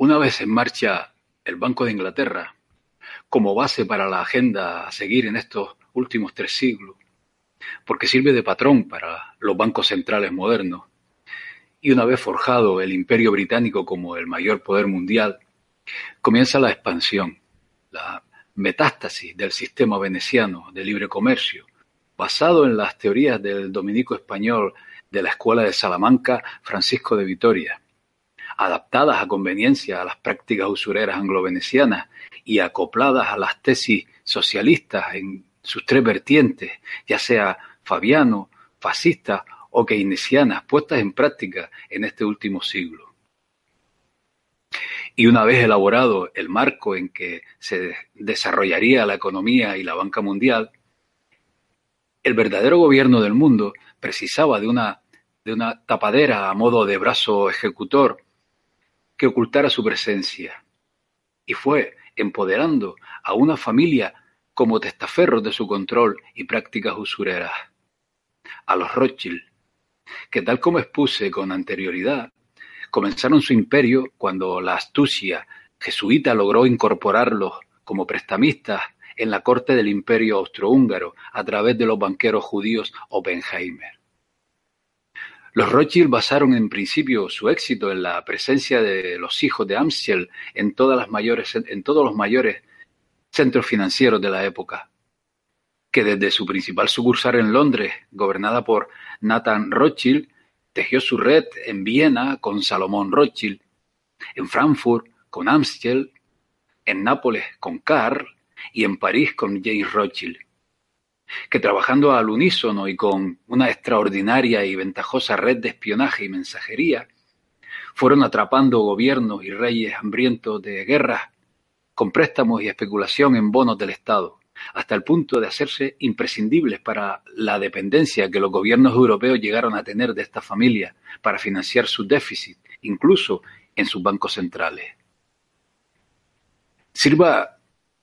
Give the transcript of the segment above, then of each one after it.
Una vez en marcha el Banco de Inglaterra, como base para la agenda a seguir en estos últimos tres siglos, porque sirve de patrón para los bancos centrales modernos, y una vez forjado el imperio británico como el mayor poder mundial, comienza la expansión, la metástasis del sistema veneciano de libre comercio, basado en las teorías del dominico español de la Escuela de Salamanca, Francisco de Vitoria adaptadas a conveniencia a las prácticas usureras anglo-venecianas y acopladas a las tesis socialistas en sus tres vertientes, ya sea fabiano, fascista o keynesianas, puestas en práctica en este último siglo. Y una vez elaborado el marco en que se desarrollaría la economía y la banca mundial, el verdadero gobierno del mundo precisaba de una, de una tapadera a modo de brazo ejecutor que ocultara su presencia, y fue empoderando a una familia como testaferros de su control y prácticas usureras, a los Rothschild, que tal como expuse con anterioridad, comenzaron su imperio cuando la astucia jesuita logró incorporarlos como prestamistas en la corte del imperio austrohúngaro a través de los banqueros judíos Oppenheimer. Los Rothschild basaron en principio su éxito en la presencia de los hijos de Amstel en, todas las mayores, en todos los mayores centros financieros de la época, que desde su principal sucursal en Londres, gobernada por Nathan Rothschild, tejió su red en Viena con Salomón Rothschild, en Frankfurt con Amstel, en Nápoles con Karl y en París con James Rothschild que trabajando al unísono y con una extraordinaria y ventajosa red de espionaje y mensajería, fueron atrapando gobiernos y reyes hambrientos de guerras con préstamos y especulación en bonos del Estado, hasta el punto de hacerse imprescindibles para la dependencia que los gobiernos europeos llegaron a tener de esta familia para financiar su déficit, incluso en sus bancos centrales. Sirva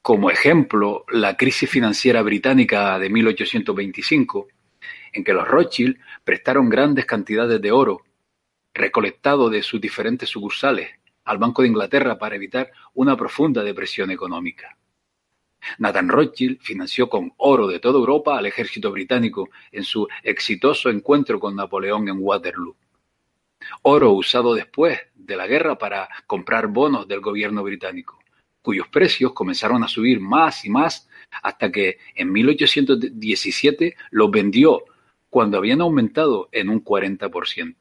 como ejemplo la crisis financiera británica de 1825, en que los Rothschild prestaron grandes cantidades de oro, recolectado de sus diferentes sucursales, al Banco de Inglaterra para evitar una profunda depresión económica. Nathan Rothschild financió con oro de toda Europa al ejército británico en su exitoso encuentro con Napoleón en Waterloo. Oro usado después de la guerra para comprar bonos del gobierno británico cuyos precios comenzaron a subir más y más hasta que en 1817 los vendió cuando habían aumentado en un 40%,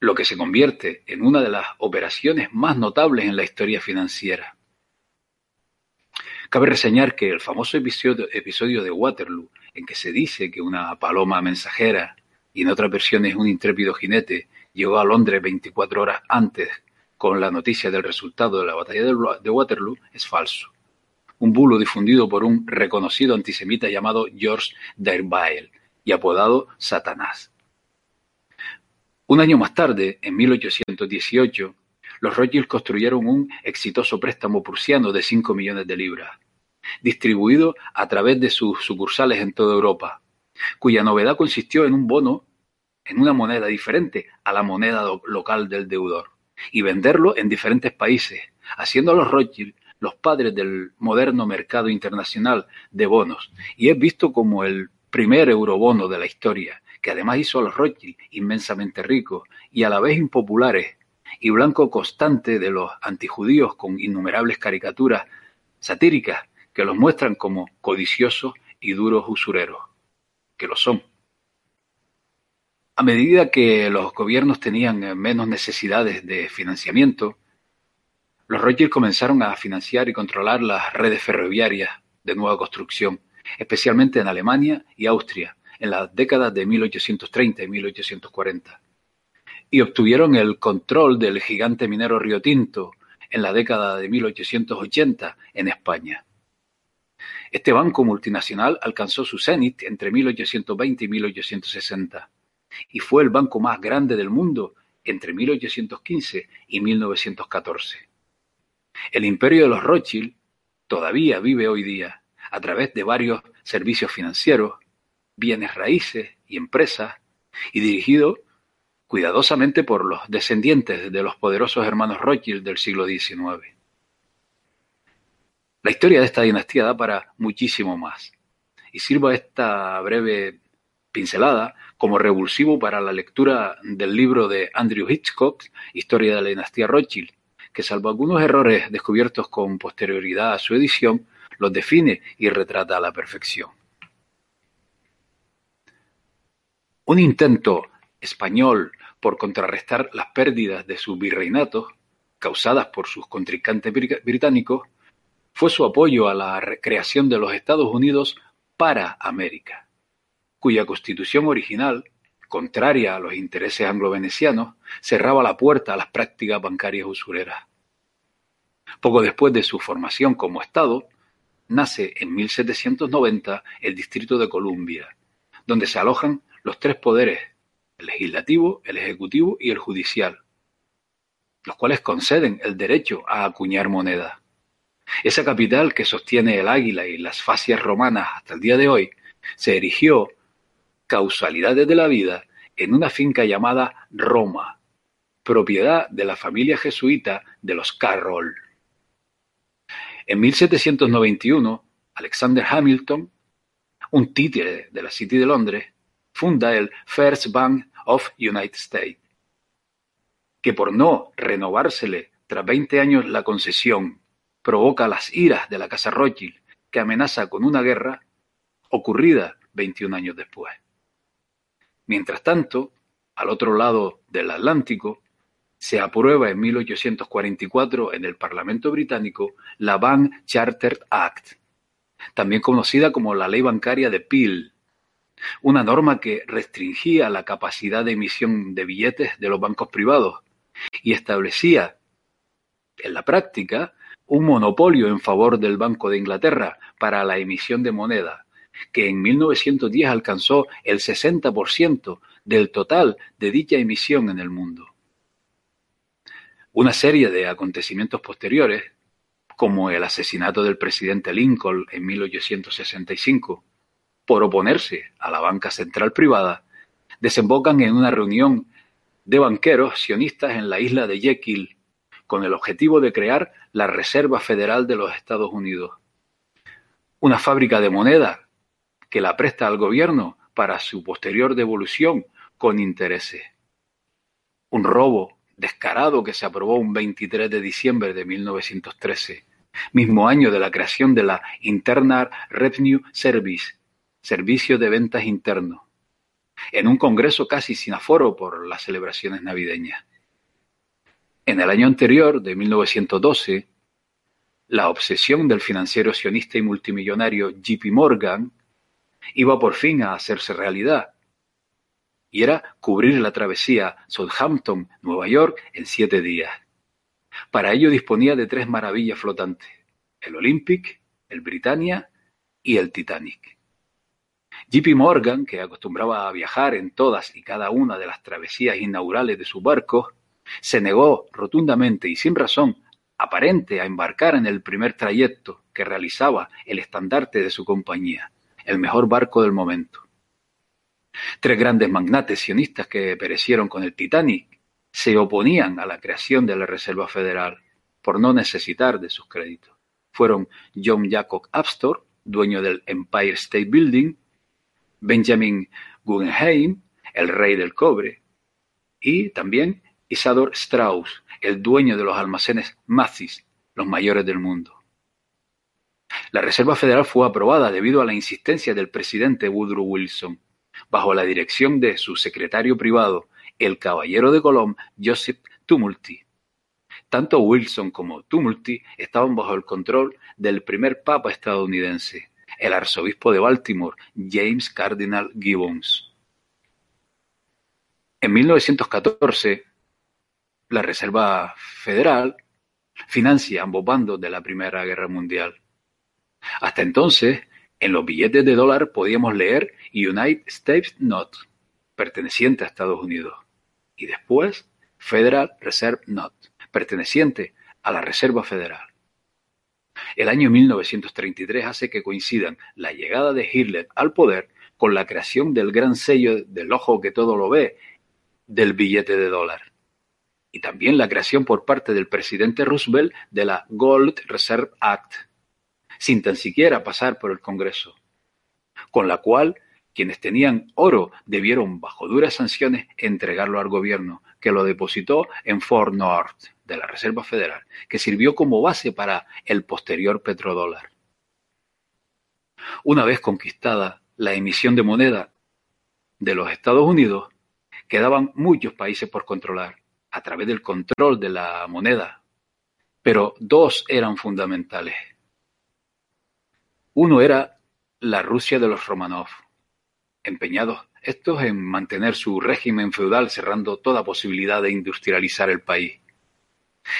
lo que se convierte en una de las operaciones más notables en la historia financiera. Cabe reseñar que el famoso episodio, de Waterloo, en que se dice que una paloma mensajera y en otras versiones un intrépido jinete llegó a Londres 24 horas antes con la noticia del resultado de la batalla de Waterloo es falso. Un bulo difundido por un reconocido antisemita llamado George Derbael y apodado Satanás. Un año más tarde, en 1818, los Rothschild construyeron un exitoso préstamo prusiano de 5 millones de libras, distribuido a través de sus sucursales en toda Europa, cuya novedad consistió en un bono en una moneda diferente a la moneda local del deudor y venderlo en diferentes países, haciendo a los Rothschild los padres del moderno mercado internacional de bonos, y es visto como el primer eurobono de la historia, que además hizo a los Rothschild inmensamente ricos y a la vez impopulares, y blanco constante de los antijudíos con innumerables caricaturas satíricas que los muestran como codiciosos y duros usureros, que lo son. A medida que los gobiernos tenían eh, menos necesidades de financiamiento, los Rothschild comenzaron a financiar y controlar las redes ferroviarias de nueva construcción, especialmente en Alemania y Austria, en las décadas de 1830 y 1840. y obtuvieron el control del gigante minero Río Tinto en la década de 1880 en España. Este banco multinacional alcanzó su cenit entre 1820 y 1860 y fue el banco más grande del mundo entre 1815 y 1914. El imperio de los Rothschild todavía vive hoy día a través de varios servicios financieros, bienes raíces y empresas, y dirigido cuidadosamente por los descendientes de los poderosos hermanos Rothschild del siglo XIX. La historia de esta dinastía da para muchísimo más, y sirvo esta breve pincelada como revulsivo para la lectura del libro de Andrew Hitchcock, Historia de la dinastía Rothschild, que salvo algunos errores descubiertos con posterioridad a su edición, los define y retrata a la perfección. Un intento español por contrarrestar las pérdidas de su virreinato, causadas por sus contrincantes británicos, fue su apoyo a la creación de los Estados Unidos para América, cuya constitución original, contraria a los intereses anglo-venecianos, cerraba la puerta a las prácticas bancarias usureras. Poco después de su formación como Estado, nace en 1790 el Distrito de Columbia, donde se alojan los tres poderes el legislativo, el ejecutivo y el judicial, los cuales conceden el derecho a acuñar moneda. Esa capital que sostiene el águila y las fascias romanas hasta el día de hoy se erigió, causalidades de la vida, en una finca llamada Roma, propiedad de la familia jesuita de los Carroll. En 1791, Alexander Hamilton, un títere de la City de Londres, funda el First Bank of United States, que por no renovársele tras 20 años la concesión provoca las iras de la Casa Rothschild, que amenaza con una guerra ocurrida 21 años después. Mientras tanto, al otro lado del Atlántico, se aprueba en 1844 en el Parlamento británico la Bank Charter Act, también conocida como la Ley Bancaria de Peel, una norma que restringía la capacidad de emisión de billetes de los bancos privados y establecía, en la práctica, un monopolio en favor del Banco de Inglaterra para la emisión de moneda, que en 1910 alcanzó el 60% del total de dicha emisión en el mundo. Una serie de acontecimientos posteriores, como el asesinato del presidente Lincoln en 1865, por oponerse a la banca central privada, desembocan en una reunión de banqueros sionistas en la isla de Jekyll, con el objetivo de crear la Reserva Federal de los Estados Unidos. Una fábrica de moneda que la presta al gobierno para su posterior devolución con intereses. Un robo descarado que se aprobó un 23 de diciembre de 1913, mismo año de la creación de la Internal Revenue Service, Servicio de Ventas Interno, en un congreso casi sin aforo por las celebraciones navideñas. En el año anterior, de 1912, la obsesión del financiero sionista y multimillonario JP Morgan iba por fin a hacerse realidad, y era cubrir la travesía Southampton-Nueva York en siete días. Para ello disponía de tres maravillas flotantes, el Olympic, el Britannia y el Titanic. J.P. Morgan, que acostumbraba a viajar en todas y cada una de las travesías inaugurales de su barco, se negó rotundamente y sin razón aparente a embarcar en el primer trayecto que realizaba el estandarte de su compañía, el mejor barco del momento. Tres grandes magnates sionistas que perecieron con el Titanic se oponían a la creación de la Reserva Federal por no necesitar de sus créditos. Fueron John Jacob Astor, dueño del Empire State Building, Benjamin Guggenheim, el rey del cobre, y también Isador Strauss, el dueño de los almacenes Macy's, los mayores del mundo. La Reserva Federal fue aprobada debido a la insistencia del presidente Woodrow Wilson, bajo la dirección de su secretario privado, el caballero de Colón, Joseph Tumulty. Tanto Wilson como Tumulty estaban bajo el control del primer papa estadounidense, el arzobispo de Baltimore, James Cardinal Gibbons. En 1914, la Reserva Federal financia ambos bandos de la Primera Guerra Mundial. Hasta entonces, en los billetes de dólar podíamos leer United States Note, perteneciente a Estados Unidos, y después Federal Reserve Note, perteneciente a la Reserva Federal. El año 1933 hace que coincidan la llegada de Hitler al poder con la creación del gran sello del ojo que todo lo ve del billete de dólar y también la creación por parte del presidente Roosevelt de la Gold Reserve Act, sin tan siquiera pasar por el Congreso, con la cual quienes tenían oro debieron, bajo duras sanciones, entregarlo al gobierno, que lo depositó en Fort North de la Reserva Federal, que sirvió como base para el posterior petrodólar. Una vez conquistada la emisión de moneda de los Estados Unidos, quedaban muchos países por controlar, a través del control de la moneda, pero dos eran fundamentales. Uno era la Rusia de los Romanov, empeñados estos en mantener su régimen feudal cerrando toda posibilidad de industrializar el país.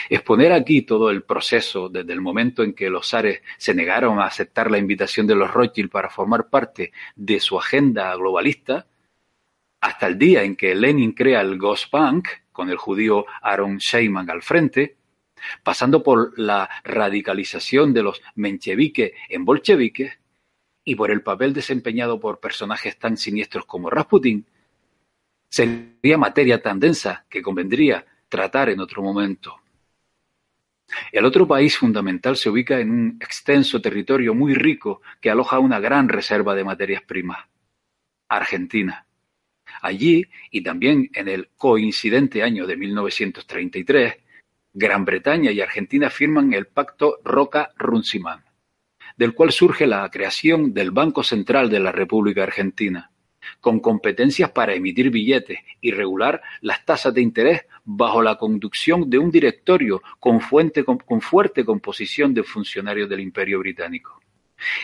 Exponer aquí todo el proceso desde el momento en que los zares se negaron a aceptar la invitación de los Rothschild para formar parte de su agenda globalista, hasta el día en que Lenin crea el Gosbank, con el judío Aaron Sheyman al frente, pasando por la radicalización de los mencheviques en bolcheviques y por el papel desempeñado por personajes tan siniestros como Rasputin, sería materia tan densa que convendría tratar en otro momento. El otro país fundamental se ubica en un extenso territorio muy rico que aloja una gran reserva de materias primas, Argentina. Allí, y también en el coincidente año de 1933, Gran Bretaña y Argentina firman el Pacto Roca-Runciman, del cual surge la creación del Banco Central de la República Argentina, con competencias para emitir billetes y regular las tasas de interés bajo la conducción de un directorio con, fuerte composición de funcionarios del Imperio Británico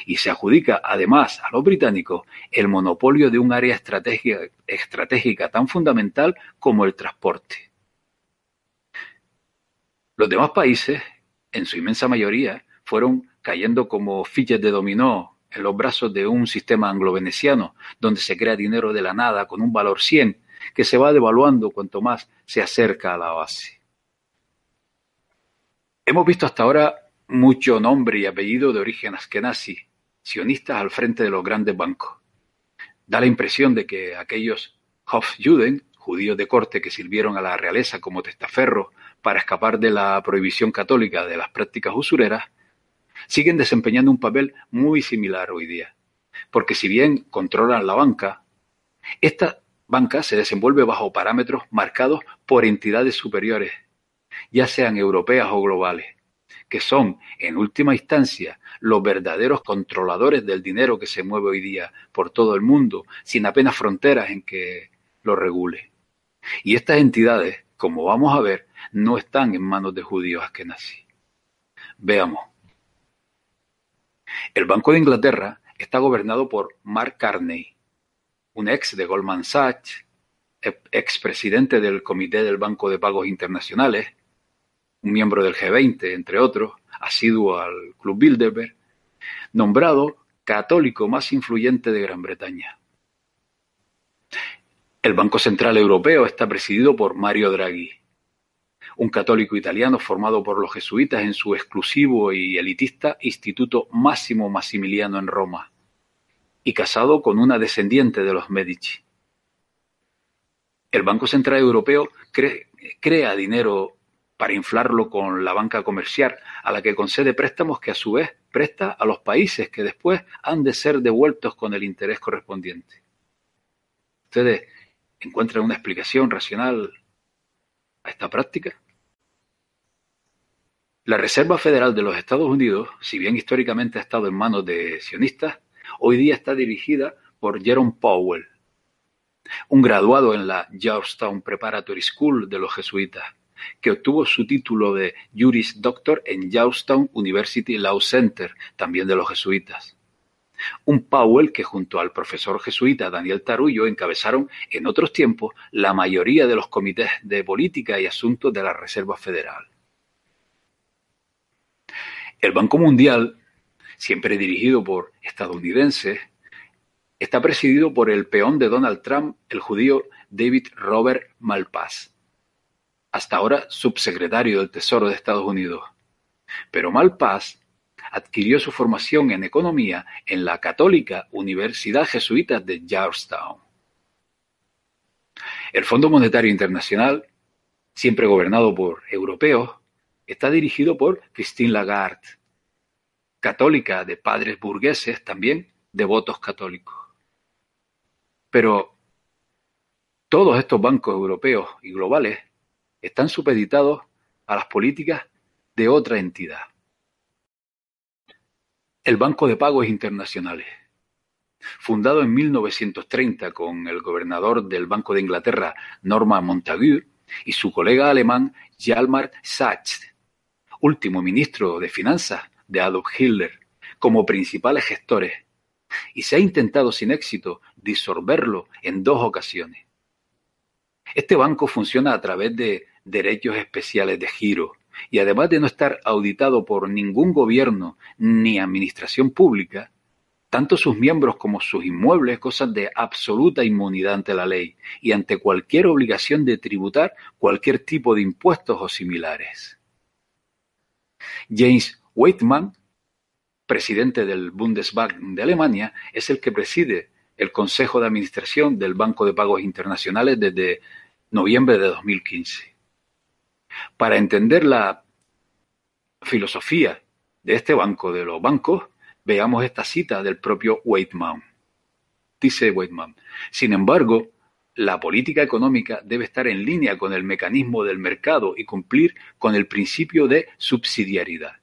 y se adjudica además a los británicos el monopolio de un área estratégica tan fundamental como el transporte. Los demás países, en su inmensa mayoría, fueron cayendo como fichas de dominó en los brazos de un sistema anglo-veneciano, donde se crea dinero de la nada con un valor 100, que se va devaluando cuanto más se acerca a la base. Hemos visto hasta ahora mucho nombre y apellido de origen askenazi, sionistas al frente de los grandes bancos. Da la impresión de que aquellos Hofjuden, judíos de corte que sirvieron a la realeza como testaferro para escapar de la prohibición católica de las prácticas usureras, siguen desempeñando un papel muy similar hoy día. Porque si bien controlan la banca, esta banca se desenvuelve bajo parámetros marcados por entidades superiores, ya sean europeas o globales que son, en última instancia, los verdaderos controladores del dinero que se mueve hoy día por todo el mundo, sin apenas fronteras en que lo regule. Y estas entidades, como vamos a ver, no están en manos de judíos askenazí. Veamos. El Banco de Inglaterra está gobernado por Mark Carney, un ex de Goldman Sachs, expresidente del Comité del Banco de Pagos Internacionales, un miembro del G20, entre otros, asiduo al Club Bilderberg, nombrado católico más influyente de Gran Bretaña. El Banco Central Europeo está presidido por Mario Draghi, un católico italiano formado por los jesuitas en su exclusivo y elitista Instituto Máximo Maximiliano en Roma, y casado con una descendiente de los Medici. El Banco Central Europeo crea dinero para inflarlo con la banca comercial, a la que concede préstamos que a su vez presta a los países que después han de ser devueltos con el interés correspondiente. ¿Ustedes encuentran una explicación racional a esta práctica? La Reserva Federal de los Estados Unidos, si bien históricamente ha estado en manos de sionistas, hoy día está dirigida por Jerome Powell, un graduado en la Georgetown Preparatory School de los jesuitas, que obtuvo su título de Juris Doctor en Georgetown University Law Center, también de los jesuitas. Un Powell que junto al profesor jesuita Daniel Tarullo encabezaron en otros tiempos la mayoría de los comités de política y asuntos de la Reserva Federal. El Banco Mundial, siempre dirigido por estadounidenses, está presidido por el peón de Donald Trump, el judío David Robert Malpass, hasta ahora subsecretario del Tesoro de Estados Unidos. Pero Malpass adquirió su formación en economía en la católica Universidad Jesuita de Georgetown. El Fondo Monetario Internacional, siempre gobernado por europeos, está dirigido por Christine Lagarde, católica de padres burgueses, también devotos católicos. Pero todos estos bancos europeos y globales están supeditados a las políticas de otra entidad, el Banco de Pagos Internacionales. Fundado en 1930 con el gobernador del Banco de Inglaterra, Norman Montagu, y su colega alemán Hjalmar Sachs, último ministro de Finanzas de Adolf Hitler, como principales gestores, y se ha intentado sin éxito disolverlo en dos ocasiones. Este banco funciona a través de derechos especiales de giro, y además de no estar auditado por ningún gobierno ni administración pública, tanto sus miembros como sus inmuebles gozan de absoluta inmunidad ante la ley y ante cualquier obligación de tributar cualquier tipo de impuestos o similares. James Weidmann, presidente del Bundesbank de Alemania, es el que preside el Consejo de Administración del Banco de Pagos Internacionales desde noviembre de 2015. Para entender la filosofía de este banco, de los bancos, veamos esta cita del propio Weidmann. Dice Weidmann, sin embargo, la política económica debe estar en línea con el mecanismo del mercado y cumplir con el principio de subsidiariedad.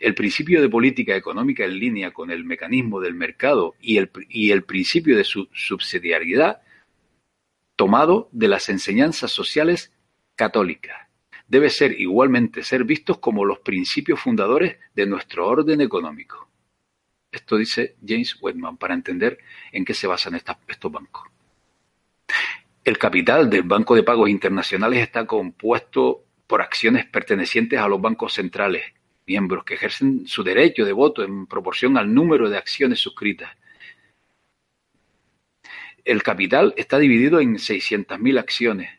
El principio de política económica en línea con el mecanismo del mercado y el, principio de su subsidiariedad tomado de las enseñanzas sociales católica, debe ser igualmente ser vistos como los principios fundadores de nuestro orden económico. Esto dice James Wedman para entender en qué se basan estos bancos. El capital del Banco de Pagos Internacionales está compuesto por acciones pertenecientes a los bancos centrales, miembros que ejercen su derecho de voto en proporción al número de acciones suscritas. El capital está dividido en 600.000 acciones,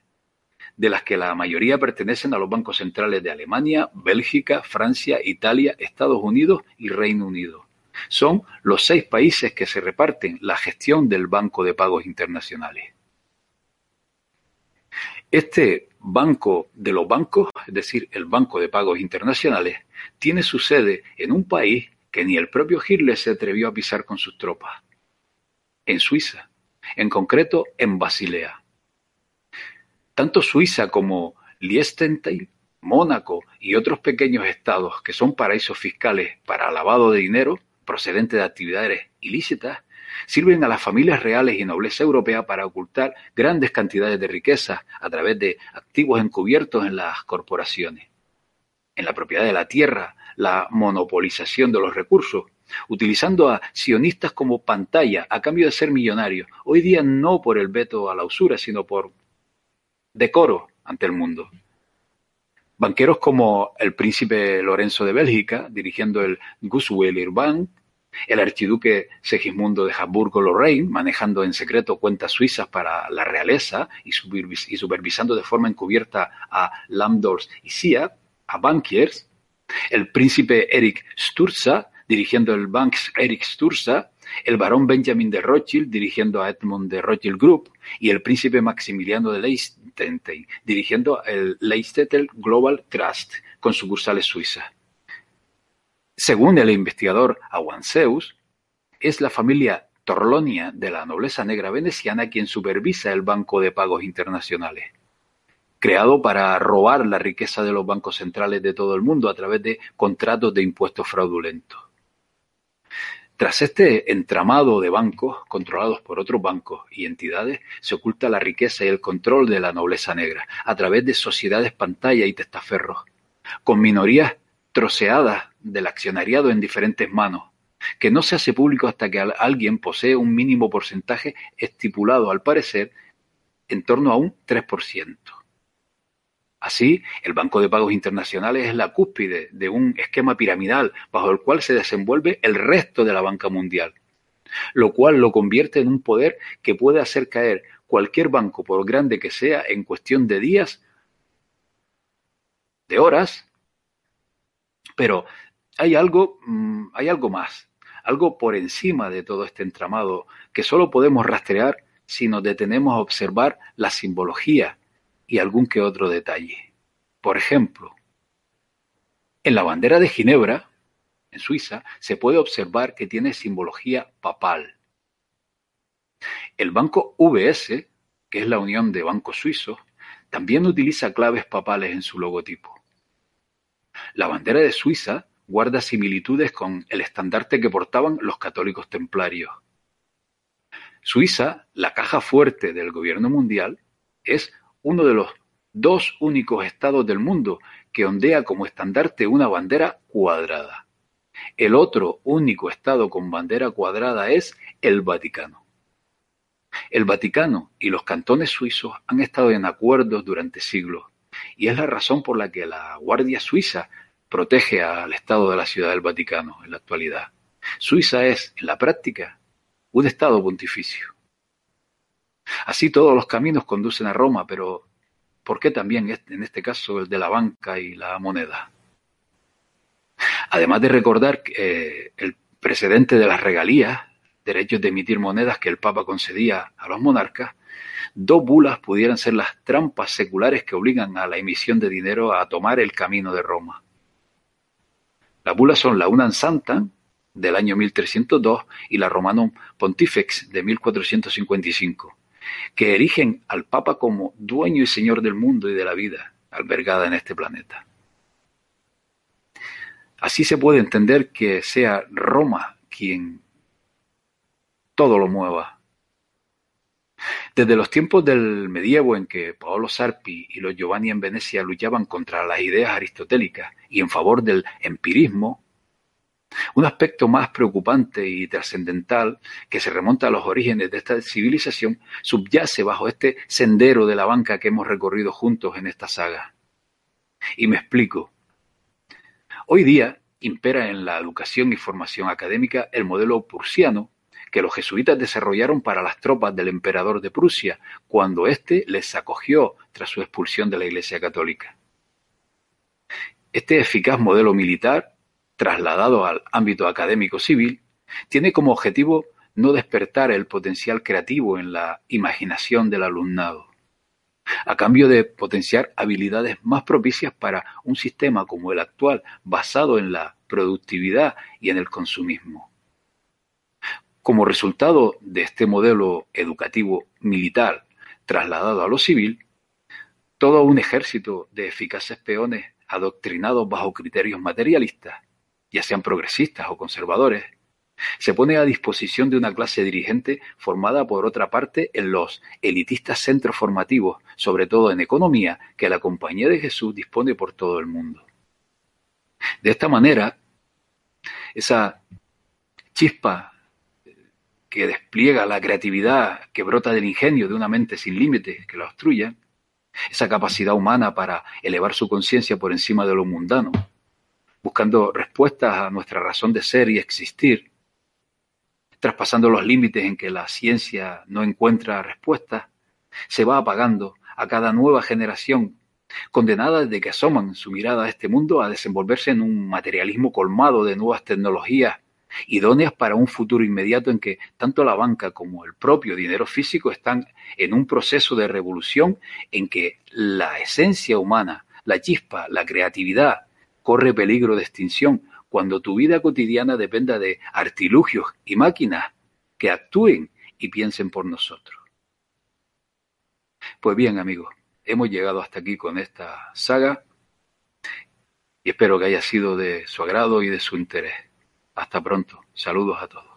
de las que la mayoría pertenecen a los bancos centrales de Alemania, Bélgica, Francia, Italia, Estados Unidos y Reino Unido. Son los seis países que se reparten la gestión del Banco de Pagos Internacionales. Este Banco de los Bancos, es decir, el Banco de Pagos Internacionales, tiene su sede en un país que ni el propio Hitler se atrevió a pisar con sus tropas, en Suiza, en concreto en Basilea. Tanto Suiza como Liechtenstein, Mónaco y otros pequeños estados que son paraísos fiscales para lavado de dinero procedente de actividades ilícitas, sirven a las familias reales y nobleza europea para ocultar grandes cantidades de riquezas a través de activos encubiertos en las corporaciones, en la propiedad de la tierra, la monopolización de los recursos, utilizando a sionistas como pantalla a cambio de ser millonarios, hoy día no por el veto a la usura, sino por decoro ante el mundo. Banqueros como el príncipe Lorenzo de Bélgica, dirigiendo el Gusweiler Bank, el archiduque Segismundo de Habsburgo-Lorraine, manejando en secreto cuentas suizas para la realeza y, supervisando de forma encubierta a Lambdors y Sia, a bankiers, el príncipe Erich Sturza, dirigiendo el Banks Erich Sturza, el barón Benjamin de Rothschild dirigiendo a Edmund de Rothschild Group y el príncipe Maximiliano de Liechtenstein dirigiendo el Leicester Global Trust con sucursales suizas. Según el investigador Awanseus, es la familia Torlonia de la nobleza negra veneciana quien supervisa el Banco de Pagos Internacionales, creado para robar la riqueza de los bancos centrales de todo el mundo a través de contratos de impuestos fraudulentos. Tras este entramado de bancos controlados por otros bancos y entidades, se oculta la riqueza y el control de la nobleza negra a través de sociedades pantalla y testaferros, con minorías troceadas del accionariado en diferentes manos, que no se hace público hasta que alguien posee un mínimo porcentaje estipulado, al parecer, en torno a un 3%. Así, el Banco de Pagos Internacionales es la cúspide de un esquema piramidal bajo el cual se desenvuelve el resto de la banca mundial, lo cual lo convierte en un poder que puede hacer caer cualquier banco, por grande que sea, en cuestión de días, de horas, pero hay algo, mm, hay algo más, algo por encima de todo este entramado que solo podemos rastrear si nos detenemos a observar la simbología y algún que otro detalle. Por ejemplo, en la bandera de Ginebra, en Suiza, se puede observar que tiene simbología papal. El banco VS, que es la unión de bancos suizos, también utiliza claves papales en su logotipo. La bandera de Suiza guarda similitudes con el estandarte que portaban los católicos templarios. Suiza, la caja fuerte del gobierno mundial, es uno de los dos únicos estados del mundo que ondea como estandarte una bandera cuadrada. El otro único estado con bandera cuadrada es el Vaticano. El Vaticano y los cantones suizos han estado en acuerdos durante siglos y es la razón por la que la Guardia Suiza protege al Estado de la Ciudad del Vaticano en la actualidad. Suiza es, en la práctica, un Estado pontificio. Así todos los caminos conducen a Roma, pero ¿por qué también en este caso el de la banca y la moneda? Además de recordar eh, el precedente de las regalías, derechos de emitir monedas que el Papa concedía a los monarcas, dos bulas pudieran ser las trampas seculares que obligan a la emisión de dinero a tomar el camino de Roma. Las bulas son la Unan Santa, del año 1302, y la Romanum Pontifex, de 1455, que erigen al Papa como dueño y señor del mundo y de la vida albergada en este planeta. Así se puede entender que sea Roma quien todo lo mueva. Desde los tiempos del medievo en que Paolo Sarpi y los Giovanni en Venecia luchaban contra las ideas aristotélicas y en favor del empirismo, un aspecto más preocupante y trascendental que se remonta a los orígenes de esta civilización subyace bajo este sendero de la banca que hemos recorrido juntos en esta saga. Y me explico. Hoy día impera en la educación y formación académica el modelo prusiano que los jesuitas desarrollaron para las tropas del emperador de Prusia cuando éste les acogió tras su expulsión de la Iglesia Católica. Este eficaz modelo militar trasladado al ámbito académico civil, tiene como objetivo no despertar el potencial creativo en la imaginación del alumnado, a cambio de potenciar habilidades más propicias para un sistema como el actual, basado en la productividad y en el consumismo. Como resultado de este modelo educativo militar trasladado a lo civil, todo un ejército de eficaces peones adoctrinados bajo criterios materialistas ya sean progresistas o conservadores, se pone a disposición de una clase dirigente formada por otra parte en los elitistas centros formativos, sobre todo en economía, que la Compañía de Jesús dispone por todo el mundo. De esta manera, esa chispa que despliega la creatividad que brota del ingenio de una mente sin límites que la obstruya, esa capacidad humana para elevar su conciencia por encima de lo mundano, buscando respuestas a nuestra razón de ser y existir, traspasando los límites en que la ciencia no encuentra respuestas, se va apagando a cada nueva generación, condenada desde que asoman su mirada a este mundo a desenvolverse en un materialismo colmado de nuevas tecnologías idóneas para un futuro inmediato en que tanto la banca como el propio dinero físico están en un proceso de revolución en que la esencia humana, la chispa, la creatividad, corre peligro de extinción cuando tu vida cotidiana dependa de artilugios y máquinas que actúen y piensen por nosotros. Pues bien, amigos, hemos llegado hasta aquí con esta saga y espero que haya sido de su agrado y de su interés. Hasta pronto. Saludos a todos.